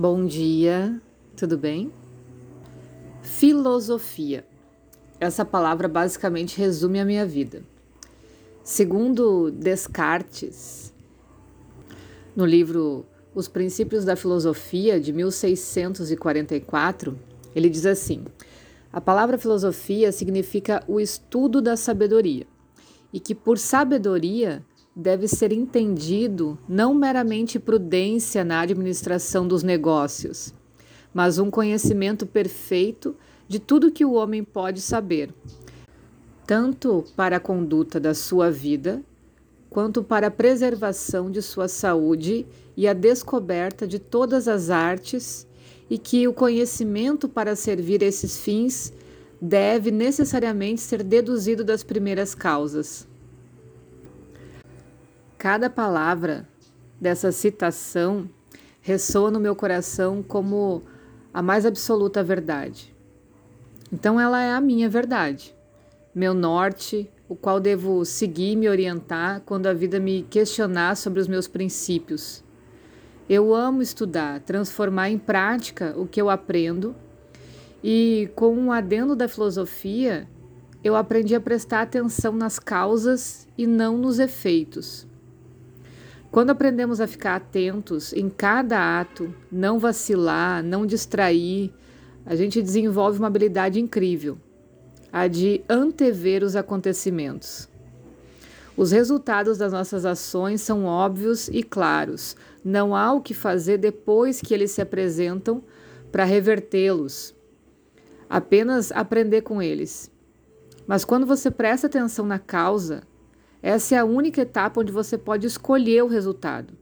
Bom dia, tudo bem? Filosofia. Essa palavra basicamente resume a minha vida. Segundo Descartes, no livro Os Princípios da Filosofia, de 1644, ele diz assim: a palavra filosofia significa o estudo da sabedoria, e que por sabedoria deve ser entendido não meramente prudência na administração dos negócios, mas um conhecimento perfeito de tudo que o homem pode saber, tanto para a conduta da sua vida, quanto para a preservação de sua saúde e a descoberta de todas as artes, e que o conhecimento para servir esses fins deve necessariamente ser deduzido das primeiras causas. Cada palavra dessa citação ressoa no meu coração como a mais absoluta verdade. Então, ela é a minha verdade, meu norte, o qual devo seguir e me orientar quando a vida me questionar sobre os meus princípios. Eu amo estudar, transformar em prática o que eu aprendo, e com um adendo da filosofia, eu aprendi a prestar atenção nas causas e não nos efeitos. Quando aprendemos a ficar atentos em cada ato, não vacilar, não distrair, a gente desenvolve uma habilidade incrível, a de antever os acontecimentos. Os resultados das nossas ações são óbvios e claros. Não há o que fazer depois que eles se apresentam para revertê-los. Apenas aprender com eles. Mas quando você presta atenção na causa, essa é a única etapa onde você pode escolher o resultado.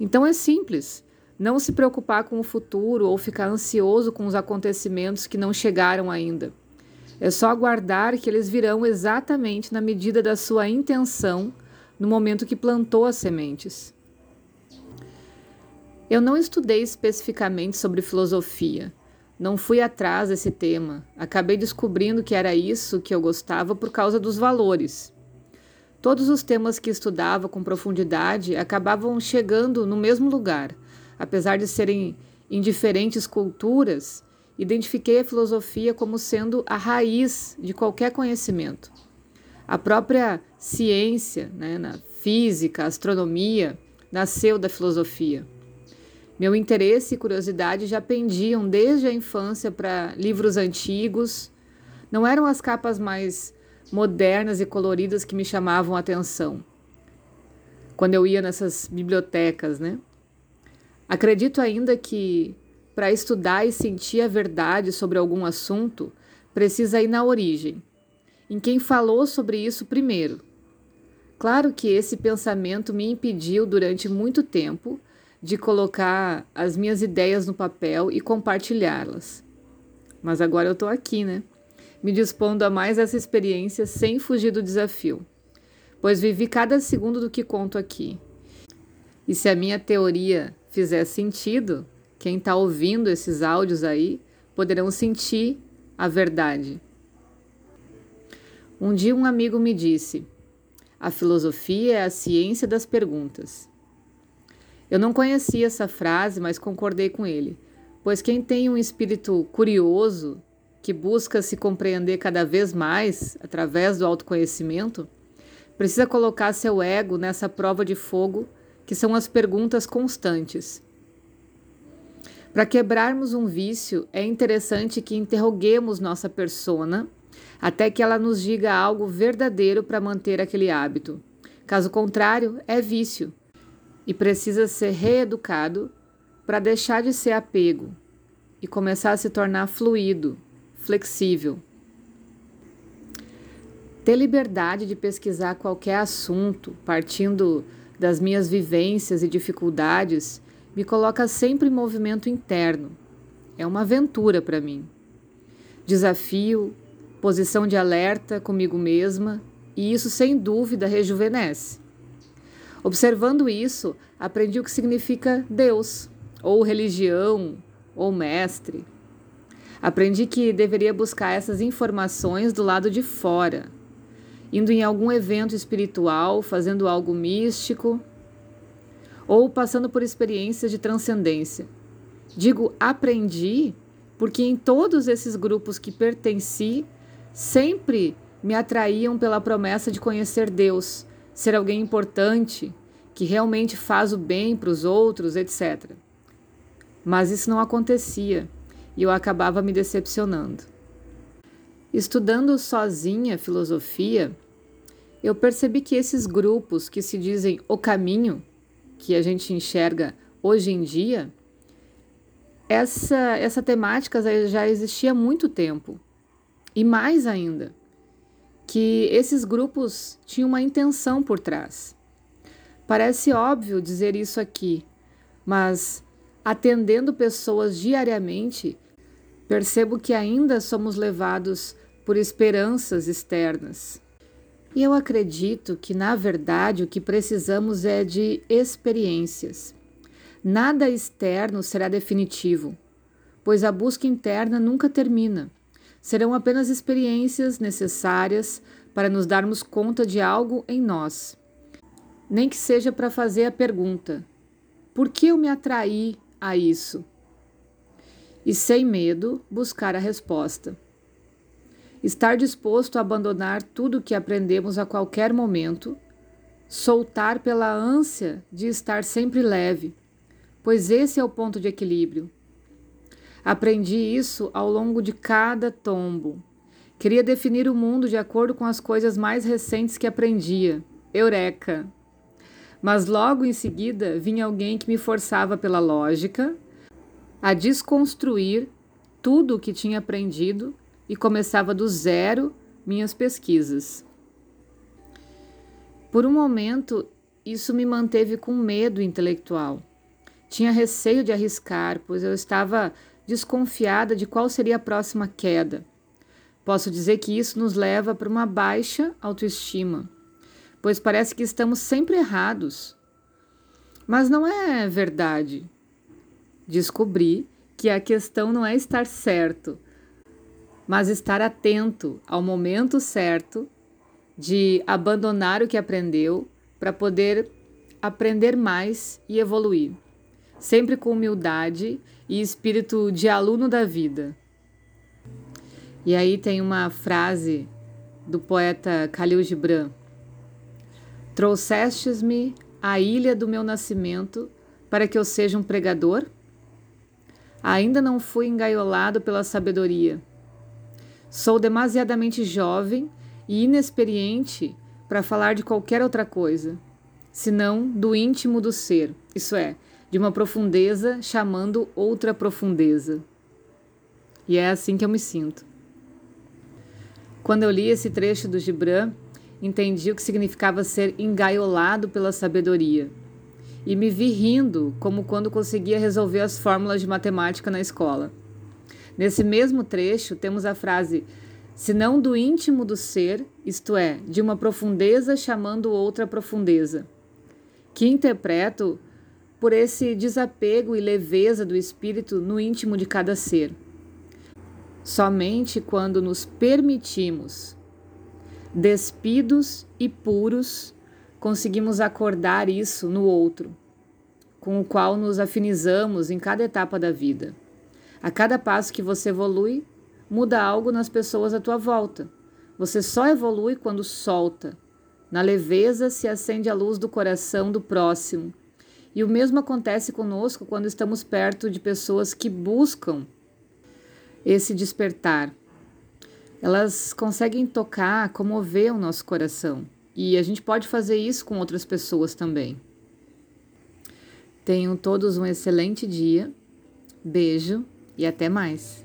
Então é simples. Não se preocupar com o futuro ou ficar ansioso com os acontecimentos que não chegaram ainda. É só aguardar que eles virão exatamente na medida da sua intenção no momento que plantou as sementes. Eu não estudei especificamente sobre filosofia. Não fui atrás desse tema. Acabei descobrindo que era isso que eu gostava por causa dos valores. Todos os temas que estudava com profundidade acabavam chegando no mesmo lugar. Apesar de serem em diferentes culturas, identifiquei a filosofia como sendo a raiz de qualquer conhecimento. A própria ciência, né, na física, astronomia, nasceu da filosofia. Meu interesse e curiosidade já pendiam desde a infância para livros antigos. Não eram as capas mais modernas e coloridas que me chamavam a atenção. Quando eu ia nessas bibliotecas, né? Acredito ainda que para estudar e sentir a verdade sobre algum assunto, precisa ir na origem, em quem falou sobre isso primeiro. Claro que esse pensamento me impediu durante muito tempo de colocar as minhas ideias no papel e compartilhá-las. Mas agora eu estou aqui, né? Me dispondo a mais essa experiência sem fugir do desafio, pois vivi cada segundo do que conto aqui. E se a minha teoria fizer sentido, quem está ouvindo esses áudios aí poderão sentir a verdade. Um dia um amigo me disse: a filosofia é a ciência das perguntas. Eu não conhecia essa frase, mas concordei com ele, pois quem tem um espírito curioso que busca se compreender cada vez mais através do autoconhecimento, precisa colocar seu ego nessa prova de fogo que são as perguntas constantes. Para quebrarmos um vício, é interessante que interroguemos nossa persona até que ela nos diga algo verdadeiro para manter aquele hábito. Caso contrário, é vício e precisa ser reeducado para deixar de ser apego e começar a se tornar fluido, flexível. Ter liberdade de pesquisar qualquer assunto, partindo das minhas vivências e dificuldades, me coloca sempre em movimento interno. É uma aventura para mim. Desafio, posição de alerta comigo mesma, e isso sem dúvida rejuvenesce. Observando isso, aprendi o que significa Deus, ou religião, ou mestre. Aprendi que deveria buscar essas informações do lado de fora, indo em algum evento espiritual, fazendo algo místico ou passando por experiências de transcendência. Digo aprendi porque em todos esses grupos que pertenci, sempre me atraíam pela promessa de conhecer Deus, ser alguém importante, que realmente faz o bem para os outros, etc. Mas isso não acontecia e eu acabava me decepcionando. Estudando sozinha filosofia, eu percebi que esses grupos que se dizem o caminho, que a gente enxerga hoje em dia, essa, essa temática já existia há muito tempo. E mais ainda, que esses grupos tinham uma intenção por trás. Parece óbvio dizer isso aqui, mas atendendo pessoas diariamente, percebo que ainda somos levados por esperanças externas. E eu acredito que, na verdade, o que precisamos é de experiências. Nada externo será definitivo, pois a busca interna nunca termina. Serão apenas experiências necessárias para nos darmos conta de algo em nós. Nem que seja para fazer a pergunta: por que eu me atraí a isso? E sem medo, buscar a resposta. Estar disposto a abandonar tudo o que aprendemos a qualquer momento, soltar pela ânsia de estar sempre leve pois esse é o ponto de equilíbrio. Aprendi isso ao longo de cada tombo. Queria definir o mundo de acordo com as coisas mais recentes que aprendia. Eureka! Mas logo em seguida vinha alguém que me forçava pela lógica a desconstruir tudo o que tinha aprendido e começava do zero minhas pesquisas. Por um momento, isso me manteve com medo intelectual. Tinha receio de arriscar, pois eu estava desconfiada de qual seria a próxima queda. Posso dizer que isso nos leva para uma baixa autoestima, pois parece que estamos sempre errados. Mas não é verdade. Descobri que a questão não é estar certo, mas estar atento ao momento certo de abandonar o que aprendeu para poder aprender mais e evoluir sempre com humildade e espírito de aluno da vida. E aí tem uma frase do poeta Khalil Gibran: Trouxestes-me à ilha do meu nascimento para que eu seja um pregador? Ainda não fui engaiolado pela sabedoria. Sou demasiadamente jovem e inexperiente para falar de qualquer outra coisa, senão do íntimo do ser, isso é, de uma profundeza chamando outra profundeza. E é assim que eu me sinto. Quando eu li esse trecho do Gibran, entendi o que significava ser engaiolado pela sabedoria. E me vi rindo, como quando conseguia resolver as fórmulas de matemática na escola. Nesse mesmo trecho, temos a frase: se não do íntimo do ser, isto é, de uma profundeza chamando outra profundeza, que interpreto por esse desapego e leveza do espírito no íntimo de cada ser. Somente quando nos permitimos, despidos e puros, conseguimos acordar isso no outro, com o qual nos afinizamos em cada etapa da vida. A cada passo que você evolui, muda algo nas pessoas à tua volta. Você só evolui quando solta. Na leveza se acende a luz do coração do próximo e o mesmo acontece conosco quando estamos perto de pessoas que buscam esse despertar. Elas conseguem tocar, comover o nosso coração. E a gente pode fazer isso com outras pessoas também. Tenham todos um excelente dia. Beijo e até mais.